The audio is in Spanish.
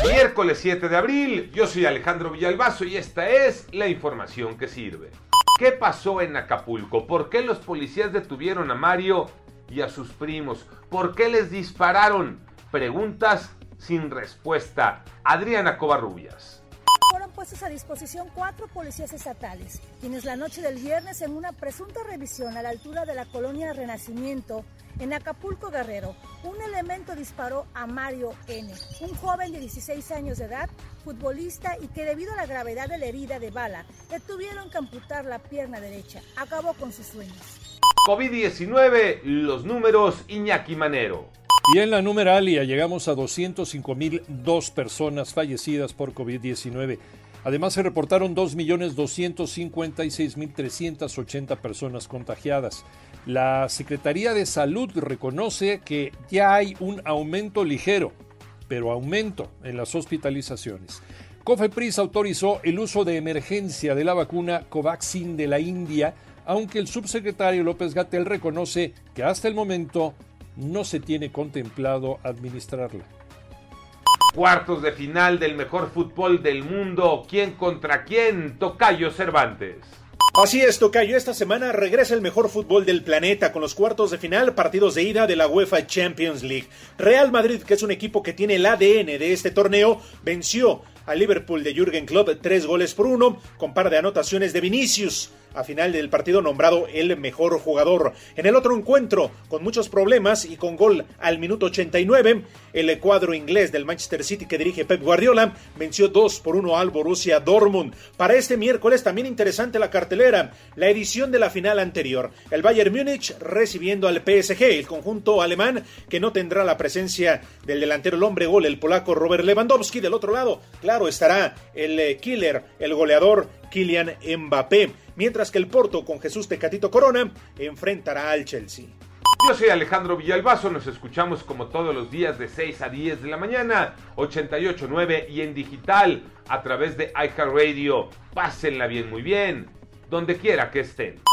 Miércoles 7 de abril, yo soy Alejandro Villalbazo y esta es la información que sirve. ¿Qué pasó en Acapulco? ¿Por qué los policías detuvieron a Mario y a sus primos? ¿Por qué les dispararon? Preguntas sin respuesta. Adriana Covarrubias puestos a disposición cuatro policías estatales, quienes la noche del viernes en una presunta revisión a la altura de la colonia Renacimiento, en Acapulco Guerrero, un elemento disparó a Mario N., un joven de 16 años de edad, futbolista y que debido a la gravedad de la herida de bala, le tuvieron que amputar la pierna derecha. Acabó con sus sueños. COVID-19, los números Iñaki Manero. Y en la numeralia llegamos a 205.002 personas fallecidas por COVID-19. Además se reportaron 2.256.380 personas contagiadas. La Secretaría de Salud reconoce que ya hay un aumento ligero, pero aumento en las hospitalizaciones. COFEPRIS autorizó el uso de emergencia de la vacuna Covaxin de la India, aunque el subsecretario López Gatel reconoce que hasta el momento no se tiene contemplado administrarla. Cuartos de final del mejor fútbol del mundo. ¿Quién contra quién? Tocayo Cervantes. Así es, Tocayo. Esta semana regresa el mejor fútbol del planeta con los cuartos de final, partidos de ida de la UEFA Champions League. Real Madrid, que es un equipo que tiene el ADN de este torneo, venció al Liverpool de Jürgen Klopp tres goles por uno, con par de anotaciones de Vinicius a final del partido nombrado el mejor jugador. En el otro encuentro, con muchos problemas y con gol al minuto 89, el cuadro inglés del Manchester City que dirige Pep Guardiola venció 2 por 1 al Borussia Dortmund. Para este miércoles también interesante la cartelera, la edición de la final anterior. El Bayern Múnich recibiendo al PSG, el conjunto alemán que no tendrá la presencia del delantero el hombre gol, el polaco Robert Lewandowski. Del otro lado, claro, estará el eh, killer, el goleador Kylian Mbappé mientras que el Porto con Jesús Tecatito Corona enfrentará al Chelsea. Yo soy Alejandro Villalbazo, nos escuchamos como todos los días de 6 a 10 de la mañana, 88.9 y en digital a través de iHeartRadio. Pásenla bien, muy bien, donde quiera que estén.